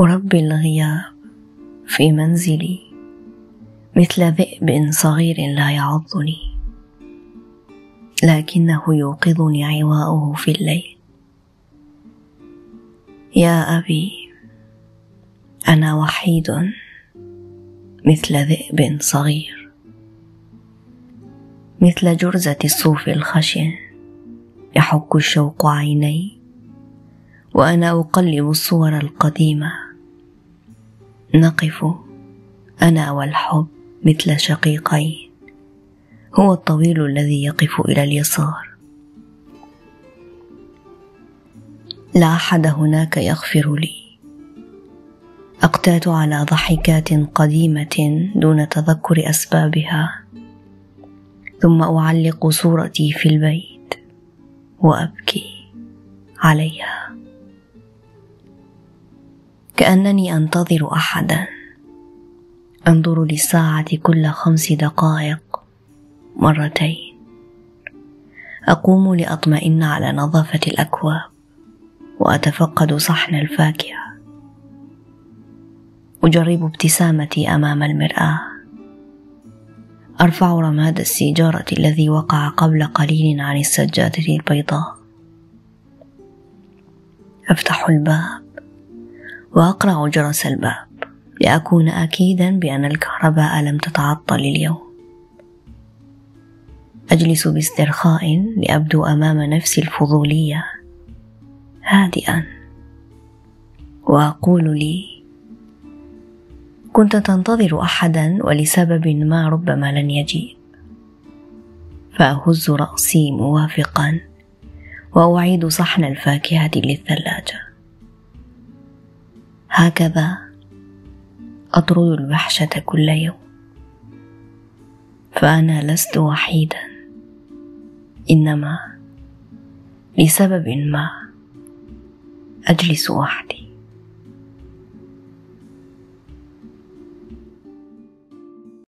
أربي الغياب في منزلي مثل ذئب صغير لا يعضني لكنه يوقظني عواؤه في الليل. يا أبي أنا وحيد مثل ذئب صغير مثل جرزة الصوف الخشن يحك الشوق عيني وأنا أقلب الصور القديمة نقف أنا والحب مثل شقيقين. هو الطويل الذي يقف إلى اليسار. لا أحد هناك يغفر لي. أقتات على ضحكات قديمة دون تذكر أسبابها. ثم أعلق صورتي في البيت وأبكي عليها. كأنني أنتظر أحدا. أنظر للساعة كل خمس دقائق مرتين. أقوم لأطمئن على نظافة الأكواب وأتفقد صحن الفاكهة. أجرب ابتسامتي أمام المرآة. أرفع رماد السيجارة الذي وقع قبل قليل عن السجادة البيضاء. أفتح الباب. واقرع جرس الباب لأكون اكيدا بأن الكهرباء لم تتعطل اليوم. أجلس باسترخاء لأبدو أمام نفسي الفضولية هادئا. وأقول لي كنت تنتظر احدا ولسبب ما ربما لن يجيب. فأهز رأسي موافقا وأعيد صحن الفاكهة للثلاجة. هكذا أطرد الوحشة كل يوم. فأنا لست وحيدا إنما لسبب ما أجلس وحدي.